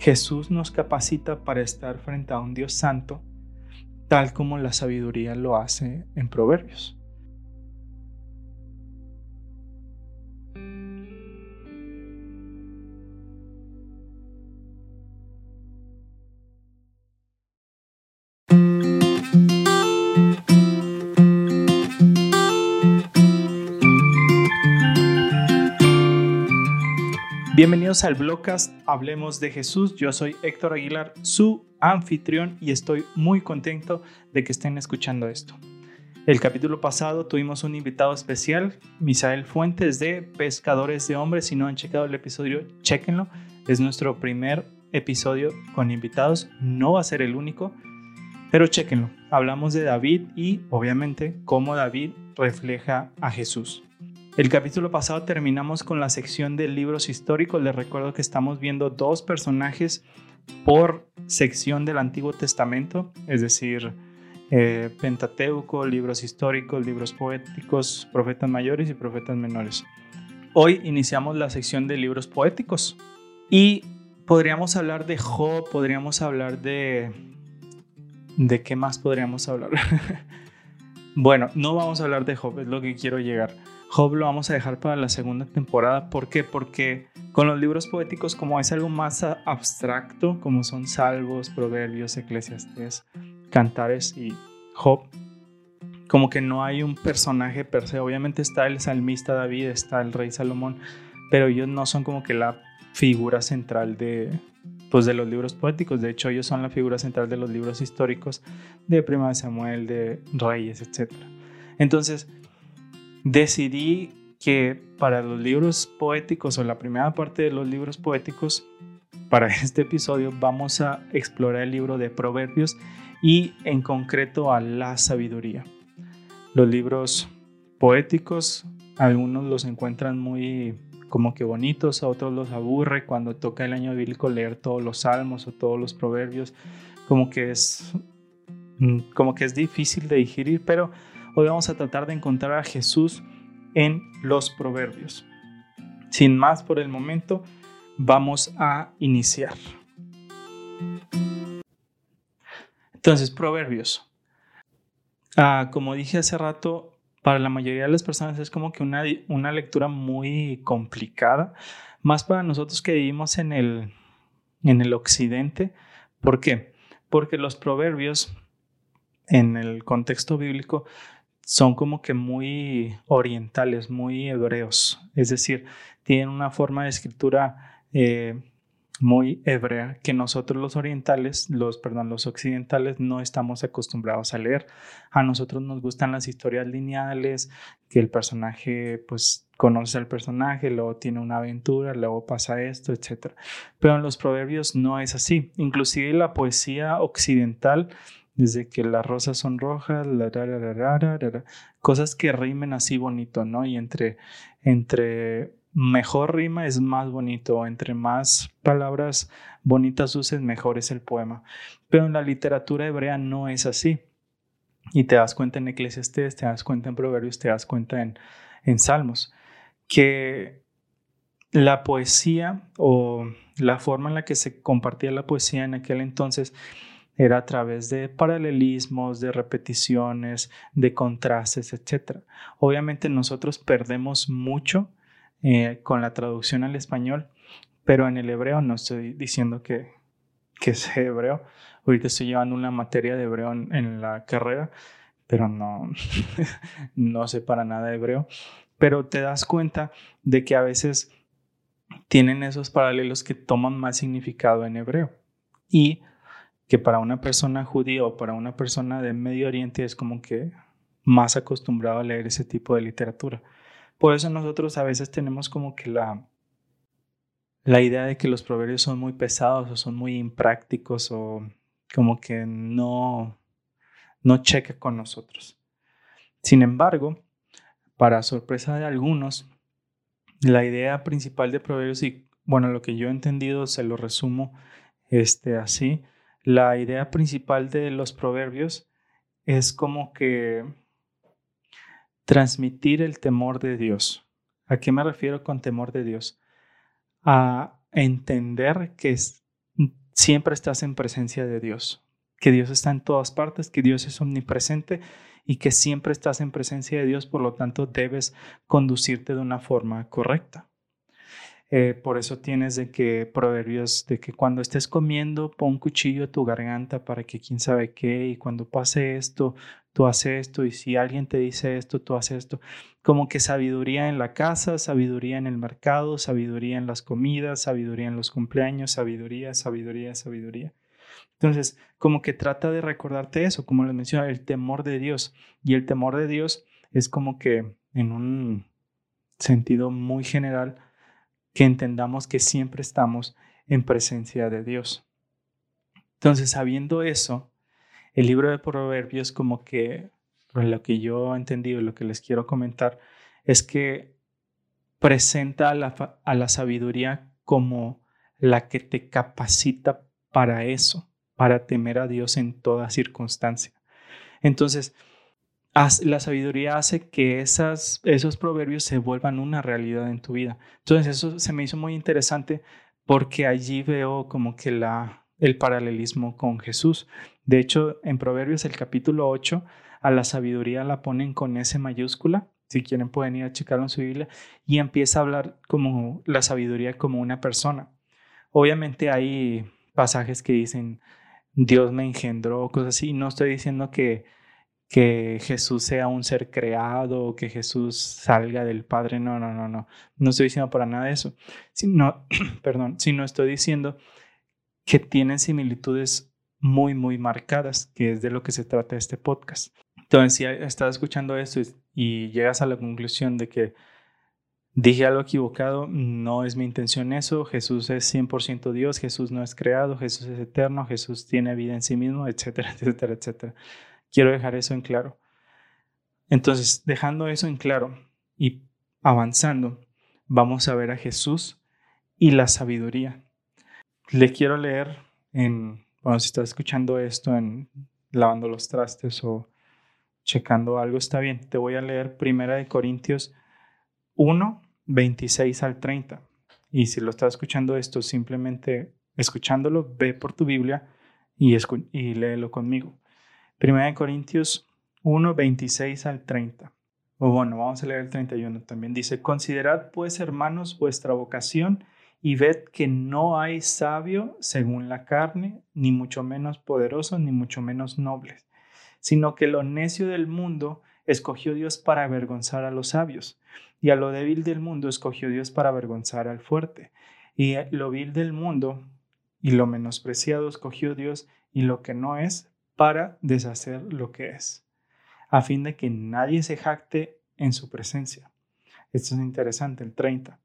Jesús nos capacita para estar frente a un Dios santo, tal como la sabiduría lo hace en Proverbios. Bienvenidos al blogcast Hablemos de Jesús. Yo soy Héctor Aguilar, su anfitrión, y estoy muy contento de que estén escuchando esto. El capítulo pasado tuvimos un invitado especial, Misael Fuentes de Pescadores de Hombres. Si no han checado el episodio, chequenlo. Es nuestro primer episodio con invitados. No va a ser el único, pero chequenlo. Hablamos de David y, obviamente, cómo David refleja a Jesús. El capítulo pasado terminamos con la sección de libros históricos. Les recuerdo que estamos viendo dos personajes por sección del Antiguo Testamento, es decir, eh, Pentateuco, libros históricos, libros poéticos, profetas mayores y profetas menores. Hoy iniciamos la sección de libros poéticos y podríamos hablar de Job, podríamos hablar de... ¿De qué más podríamos hablar? bueno, no vamos a hablar de Job, es lo que quiero llegar. Job lo vamos a dejar para la segunda temporada. ¿Por qué? Porque con los libros poéticos, como es algo más abstracto, como son salvos, proverbios, eclesiastes, cantares y Job, como que no hay un personaje per se. Obviamente está el salmista David, está el rey Salomón, pero ellos no son como que la figura central de, pues de los libros poéticos. De hecho, ellos son la figura central de los libros históricos de Prima de Samuel, de Reyes, etc. Entonces, decidí que para los libros poéticos o la primera parte de los libros poéticos, para este episodio vamos a explorar el libro de Proverbios y en concreto a la sabiduría. Los libros poéticos, algunos los encuentran muy como que bonitos, a otros los aburre cuando toca el año bíblico leer todos los salmos o todos los proverbios, como que es mm, como que es difícil de digerir, pero Hoy vamos a tratar de encontrar a Jesús en los proverbios. Sin más por el momento, vamos a iniciar. Entonces, proverbios. Ah, como dije hace rato, para la mayoría de las personas es como que una, una lectura muy complicada, más para nosotros que vivimos en el, en el occidente. ¿Por qué? Porque los proverbios en el contexto bíblico son como que muy orientales, muy hebreos, es decir, tienen una forma de escritura eh, muy hebrea que nosotros los orientales, los, perdón, los occidentales no estamos acostumbrados a leer. A nosotros nos gustan las historias lineales, que el personaje pues conoce al personaje, luego tiene una aventura, luego pasa esto, etc. Pero en los proverbios no es así. Inclusive la poesía occidental desde que las rosas son rojas, cosas que rimen así bonito, ¿no? Y entre, entre mejor rima es más bonito, entre más palabras bonitas uses, mejor es el poema. Pero en la literatura hebrea no es así. Y te das cuenta en Eclesiastes, te das cuenta en Proverbios, te das cuenta en, en Salmos, que la poesía o la forma en la que se compartía la poesía en aquel entonces era a través de paralelismos, de repeticiones, de contrastes, etc. Obviamente nosotros perdemos mucho eh, con la traducción al español, pero en el hebreo no estoy diciendo que, que sé hebreo. Ahorita estoy llevando una materia de hebreo en, la carrera, pero no, no sé para nada hebreo. Pero te das cuenta de que a veces tienen esos paralelos que toman más significado en hebreo. Y que para una persona judía o para una persona de Medio Oriente es como que más acostumbrado a leer ese tipo de literatura. Por eso nosotros a veces tenemos como que la, la idea de que los proverbios son muy pesados o son muy imprácticos o como que no, no checa con nosotros. Sin embargo, para sorpresa de algunos, la idea principal de proverbios y bueno, lo que yo he entendido se lo resumo este, así, la idea principal de los proverbios es como que transmitir el temor de Dios. ¿A qué me refiero con temor de Dios? A entender que siempre estás en presencia de Dios, que Dios está en todas partes, que Dios es omnipresente y que siempre estás en presencia de Dios, por lo tanto debes conducirte de una forma correcta. Eh, por eso tienes de que proverbios de que cuando estés comiendo pon cuchillo a tu garganta para que quién sabe qué y cuando pase esto tú haces esto y si alguien te dice esto tú haces esto. Como que sabiduría en la casa sabiduría en el mercado sabiduría en las comidas sabiduría en los cumpleaños sabiduría sabiduría sabiduría. Entonces como que trata de recordarte eso como les mencionaba el temor de Dios. Y el temor de Dios es como que en un sentido muy general que entendamos que siempre estamos en presencia de Dios. Entonces, sabiendo eso, el libro de Proverbios como que, lo que yo he entendido lo que les quiero comentar, es que presenta a la, a la sabiduría como la que te capacita para eso, para temer a Dios en toda circunstancia. Entonces, la sabiduría hace que esas, esos proverbios se vuelvan una realidad en tu vida. Entonces eso se me hizo muy interesante porque allí veo como que la, el paralelismo con Jesús. De hecho, en Proverbios el capítulo 8, a la sabiduría la ponen con S mayúscula. Si quieren pueden ir a checarlo en su Biblia y empieza a hablar como la sabiduría como una persona. Obviamente hay pasajes que dicen Dios me engendró, cosas así. No estoy diciendo que que Jesús sea un ser creado, que Jesús salga del Padre. No, no, no, no. No estoy diciendo para nada eso. Sino, perdón, sino estoy diciendo que tienen similitudes muy, muy marcadas, que es de lo que se trata este podcast. Entonces, si estás escuchando esto y llegas a la conclusión de que dije algo equivocado, no es mi intención eso. Jesús es 100% Dios, Jesús no es creado, Jesús es eterno, Jesús tiene vida en sí mismo, etcétera, etcétera, etcétera. Quiero dejar eso en claro. Entonces, dejando eso en claro y avanzando, vamos a ver a Jesús y la sabiduría. Le quiero leer en, si estás escuchando esto en lavando los trastes o checando algo, está bien. Te voy a leer Primera de Corintios 1, 26 al 30. Y si lo estás escuchando esto, simplemente escuchándolo, ve por tu Biblia y, y léelo conmigo. Primera de Corintios 1, 26 al 30. O bueno, vamos a leer el 31 también. Dice, considerad pues, hermanos, vuestra vocación y ved que no hay sabio según la carne, ni mucho menos poderoso, ni mucho menos noble, sino que lo necio del mundo escogió Dios para avergonzar a los sabios, y a lo débil del mundo escogió Dios para avergonzar al fuerte, y lo vil del mundo y lo menospreciado escogió Dios, y lo que no es para deshacer lo que es, a fin de que nadie se jacte en su presencia. Esto es interesante, el 30.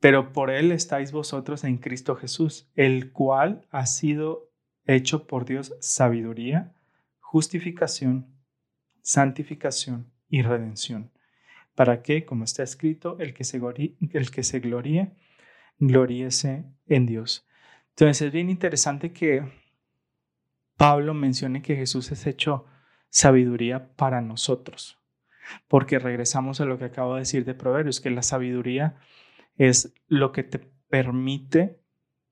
Pero por Él estáis vosotros en Cristo Jesús, el cual ha sido hecho por Dios sabiduría, justificación, santificación y redención, para que, como está escrito, el que se, gloríe, gloríese en Dios. Entonces es bien interesante que Pablo menciona que Jesús es hecho sabiduría para nosotros, porque regresamos a lo que acabo de decir de Proverbios, que la sabiduría es lo que te permite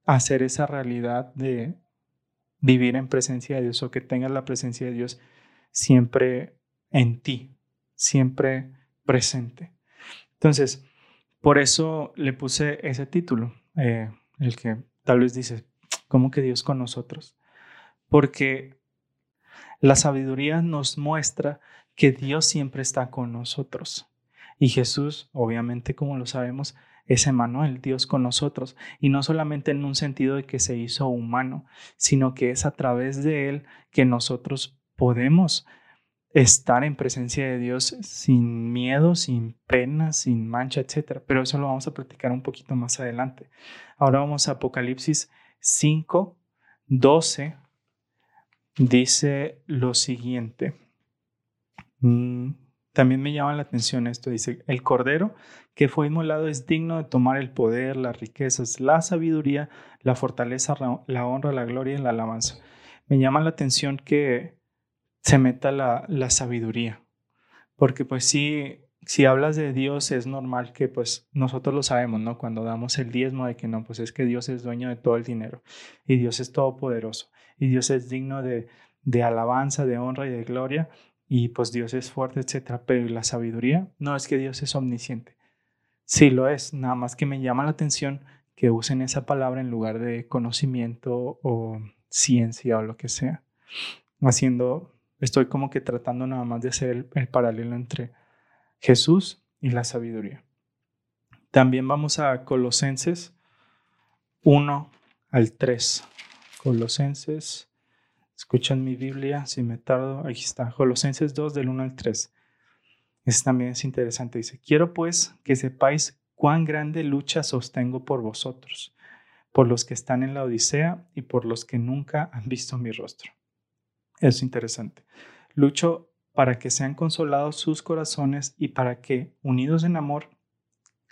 hacer esa realidad de vivir en presencia de Dios o que tengas la presencia de Dios siempre en ti, siempre presente. Entonces, por eso le puse ese título, eh, el que tal vez dice, ¿cómo que Dios con nosotros? Porque la sabiduría nos muestra que Dios siempre está con nosotros. Y Jesús, obviamente, como lo sabemos, es Emanuel, Dios con nosotros. Y no solamente en un sentido de que se hizo humano, sino que es a través de Él que nosotros podemos estar en presencia de Dios sin miedo, sin pena, sin mancha, etc. Pero eso lo vamos a practicar un poquito más adelante. Ahora vamos a Apocalipsis 5, 12 dice lo siguiente. Mm, también me llama la atención esto. Dice, el cordero que fue inmolado es digno de tomar el poder, las riquezas, la sabiduría, la fortaleza, la honra, la gloria y la alabanza. Me llama la atención que se meta la, la sabiduría. Porque pues sí, si hablas de Dios es normal que pues nosotros lo sabemos, ¿no? Cuando damos el diezmo de que no, pues es que Dios es dueño de todo el dinero y Dios es todopoderoso y Dios es digno de, de alabanza, de honra y de gloria y pues Dios es fuerte, etcétera. Pero la sabiduría no es que Dios es omnisciente. Sí lo es, nada más que me llama la atención que usen esa palabra en lugar de conocimiento o ciencia o lo que sea. Haciendo, estoy como que tratando nada más de hacer el, paralelo entre Jesús y la sabiduría. También vamos a Colosenses 1 al 3. Colosenses, escuchan mi Biblia, si me tardo, aquí está, Colosenses 2 del 1 al 3. Este también es interesante. Dice, quiero pues que sepáis cuán grande lucha sostengo por vosotros, por los que están en la Odisea y por los que nunca han visto mi rostro. Es interesante. Lucho para que sean consolados sus corazones y para que, unidos en amor,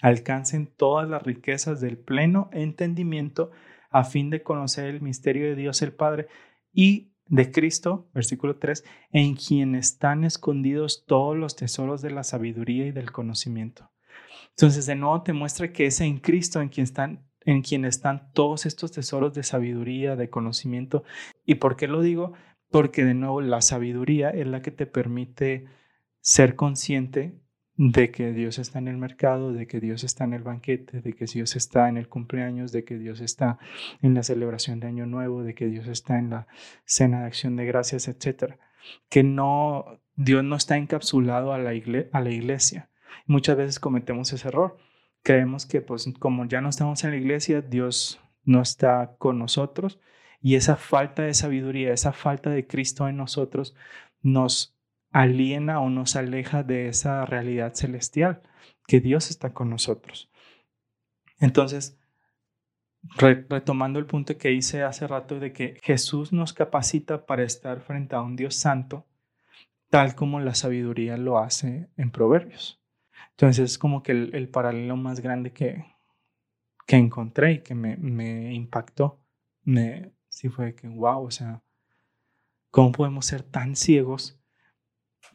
alcancen todas las riquezas del pleno entendimiento a fin de conocer el misterio de Dios el Padre y de Cristo, versículo 3, en quien están escondidos todos los tesoros de la sabiduría y del conocimiento. Entonces, de nuevo te muestra que es en Cristo en quien están en quien están todos estos tesoros de sabiduría, de conocimiento. ¿Y por qué lo digo? Porque de nuevo la sabiduría es la que te permite ser consciente de que Dios está en el mercado, de que Dios está en el banquete, de que Dios está en el cumpleaños, de que Dios está en la celebración de Año Nuevo, de que Dios está en la cena de acción de gracias, etc. Que no, Dios no está encapsulado a la, a la iglesia. Muchas veces cometemos ese error. Creemos que pues como ya no estamos en la iglesia, Dios no está con nosotros y esa falta de sabiduría, esa falta de Cristo en nosotros nos aliena o nos aleja de esa realidad celestial, que Dios está con nosotros. Entonces, retomando el punto que hice hace rato de que Jesús nos capacita para estar frente a un Dios santo, tal como la sabiduría lo hace en Proverbios. Entonces es como que el, paralelo más grande que, que encontré y que me, me impactó, me, sí fue que, wow, o sea, ¿cómo podemos ser tan ciegos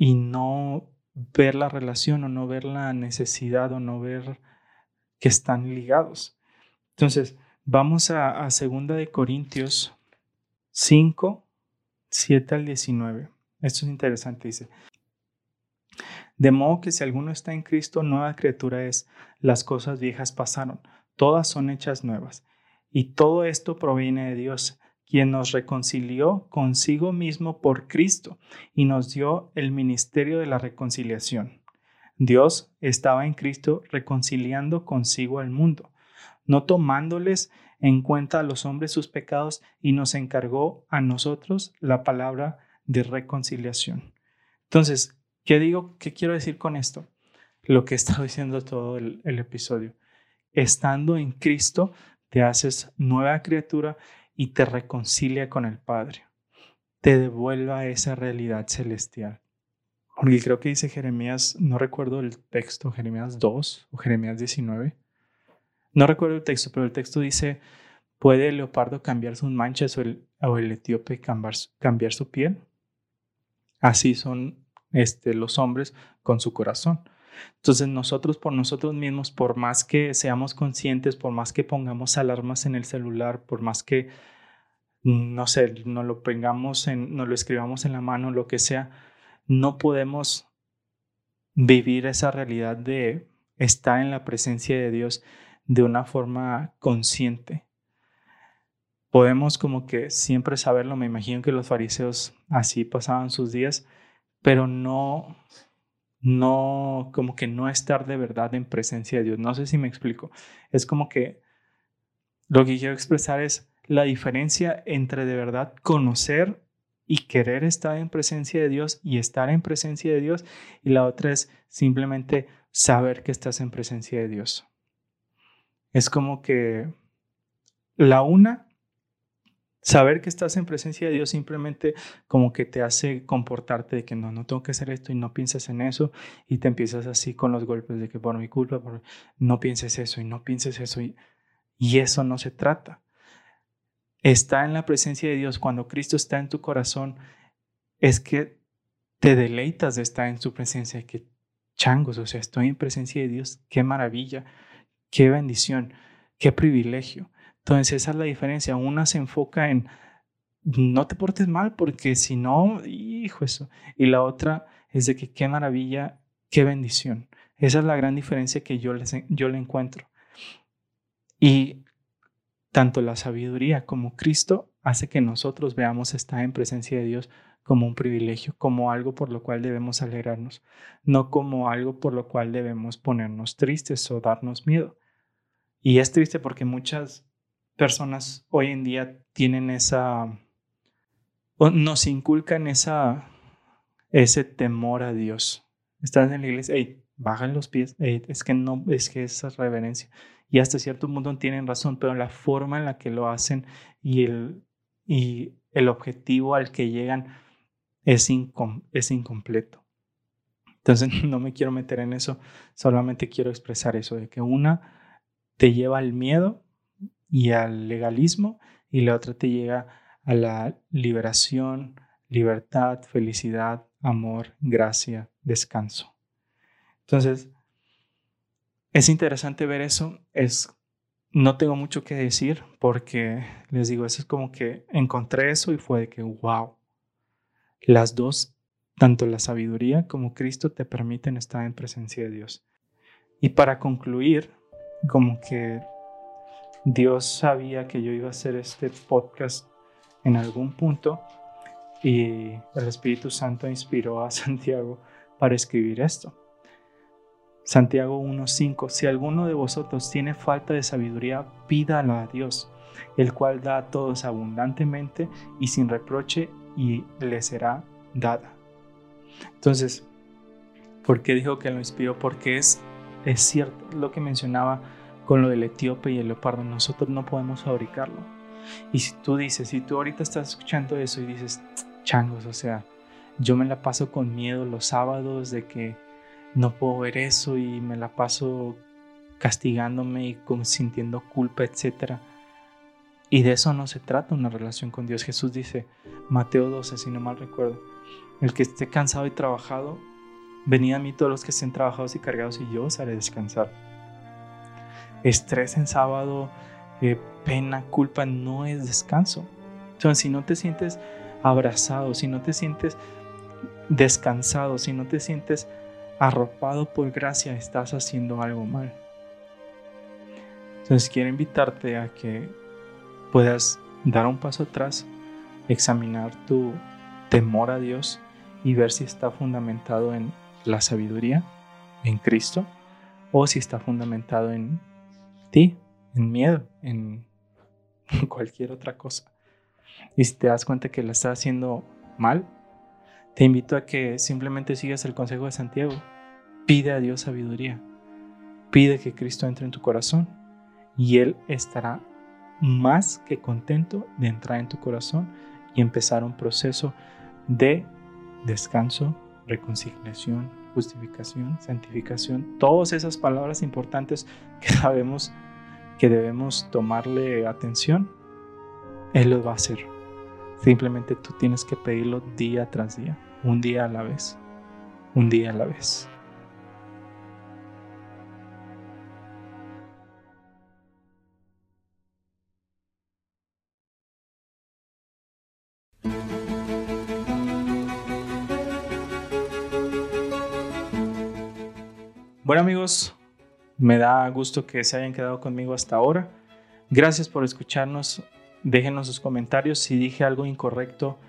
y no ver la relación o no ver la necesidad o no ver que están ligados. Entonces, vamos a, a segunda de Corintios 5, 7 al 19. Esto es interesante, dice. De modo que si alguno está en Cristo, nueva criatura es, las cosas viejas pasaron, todas son hechas nuevas. Y todo esto proviene de Dios, quien nos reconcilió consigo mismo por Cristo y nos dio el ministerio de la reconciliación. Dios estaba en Cristo reconciliando consigo al mundo, no tomándoles en cuenta a los hombres sus pecados y nos encargó a nosotros la palabra de reconciliación. Entonces, ¿qué digo? ¿Qué quiero decir con esto? Lo que he estado diciendo todo el, el episodio. Estando en Cristo, te haces nueva criatura y te reconcilia con el Padre, te devuelva esa realidad celestial. Porque creo que dice Jeremías, no recuerdo el texto, Jeremías 2 o Jeremías 19. No recuerdo el texto, pero el texto dice, ¿puede el leopardo cambiar sus manchas o el, o el etíope cambiar, cambiar, su piel? Así son este, los hombres con su corazón. Entonces nosotros por nosotros mismos, por más que seamos conscientes, por más que pongamos alarmas en el celular, por más que, no sé, no lo pongamos en, lo escribamos en la mano, lo que sea, no podemos vivir esa realidad de estar en la presencia de Dios de una forma consciente. Podemos como que siempre saberlo, me imagino que los fariseos así pasaban sus días, pero no no, como que no estar de verdad en presencia de Dios. No sé si me explico. Es como que lo que quiero expresar es la diferencia entre de verdad conocer y querer estar en presencia de Dios y estar en presencia de Dios. Y la otra es simplemente saber que estás en presencia de Dios. Es como que la una saber que estás en presencia de Dios simplemente como que te hace comportarte de que no, no tengo que hacer esto y no pienses en eso y te empiezas así con los golpes de que por mi culpa, por, no pienses eso y no pienses eso y, y eso no se trata. Está en la presencia de Dios cuando Cristo está en tu corazón, es que te deleitas de estar en su presencia, que changos, o sea, estoy en presencia de Dios, qué maravilla, qué bendición, qué privilegio. Entonces esa es la diferencia. Una se enfoca en no te portes mal porque si no, hijo eso. Y la otra es de que qué maravilla, qué bendición. Esa es la gran diferencia que yo, les, yo le encuentro. Y tanto la sabiduría como Cristo hace que nosotros veamos estar en presencia de Dios como un privilegio, como algo por lo cual debemos alegrarnos, no como algo por lo cual debemos ponernos tristes o darnos miedo. Y es triste porque muchas personas hoy en día tienen esa, nos inculcan esa, ese temor a Dios. Estás en la iglesia, hey, bajan los pies, es que no, es que esa reverencia. Y hasta cierto punto tienen razón, pero la forma en la que lo hacen y el, y el objetivo al que llegan es, es incompleto. Entonces no me quiero meter en eso, solamente quiero expresar eso, de que una te lleva al miedo y al legalismo y la otra te llega a la liberación, libertad, felicidad, amor, gracia, descanso. Entonces, es interesante ver eso. Es, no tengo mucho que decir porque les digo, eso es como que encontré eso y fue de que, wow, las dos, tanto la sabiduría como Cristo, te permiten estar en presencia de Dios. Y para concluir, como que Dios sabía que yo iba a hacer este podcast en algún punto y el Espíritu Santo inspiró a Santiago para escribir esto. Santiago 1.5, si alguno de vosotros tiene falta de sabiduría, pídalo a Dios, el cual da a todos abundantemente y sin reproche y le será dada. Entonces, ¿por qué dijo que lo inspiró? Porque es es cierto lo que mencionaba con lo del etíope y el leopardo, nosotros no podemos fabricarlo. Y si tú dices, si tú ahorita estás escuchando eso y dices, changos, o sea, yo me la paso con miedo los sábados de que no puedo ver eso y me la paso castigándome y sintiendo culpa, etc. Y de eso no se trata una relación con Dios. Jesús dice, Mateo 12, si no mal recuerdo, el que esté cansado y trabajado, Venid a mí todos los que estén trabajados y cargados y yo os haré descansar. Estrés en sábado, eh, pena, culpa, no es descanso. Entonces, si no te sientes abrazado, si no te sientes descansado, si no te sientes arropado por gracia, estás haciendo algo mal. Entonces quiero invitarte a que puedas dar un paso atrás, examinar tu temor a Dios y ver si está fundamentado en la sabiduría en Cristo o si está fundamentado en ti, en miedo, en cualquier otra cosa. Y si te das cuenta que la estás haciendo mal, te invito a que simplemente sigas el consejo de Santiago. Pide a Dios sabiduría. Pide que Cristo entre en tu corazón y Él estará más que contento de entrar en tu corazón y empezar un proceso de descanso, reconciliación, justificación, santificación, todas esas palabras importantes que sabemos que debemos tomarle atención, Él lo va a hacer. Simplemente tú tienes que pedirlo día tras día, un día a la vez, un día a la vez. Bueno amigos, me da gusto que se hayan quedado conmigo hasta ahora. Gracias por escucharnos. Déjenos sus comentarios. Si dije algo incorrecto,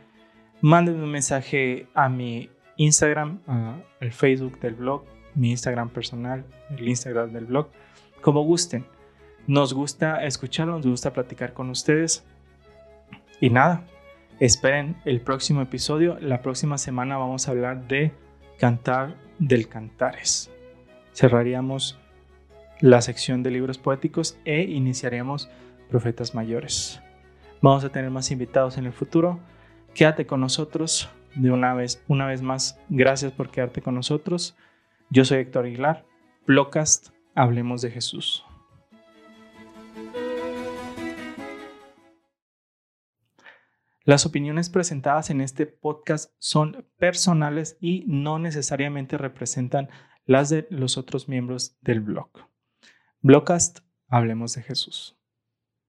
mándenme un mensaje a mi Instagram, al Facebook del blog, mi Instagram personal, el Instagram del blog, como gusten. Nos gusta escucharlos, nos gusta platicar con ustedes. Y nada, esperen el próximo episodio. La próxima semana vamos a hablar de cantar del cantares cerraríamos la sección de libros poéticos e iniciaríamos Profetas Mayores. Vamos a tener más invitados en el futuro. Quédate con nosotros de una vez, una vez más. Gracias por quedarte con nosotros. Yo soy Héctor Aguilar. Blocast, hablemos de Jesús. Las opiniones presentadas en este podcast son personales y no necesariamente representan las de los otros miembros del blog. Blogcast, hablemos de Jesús.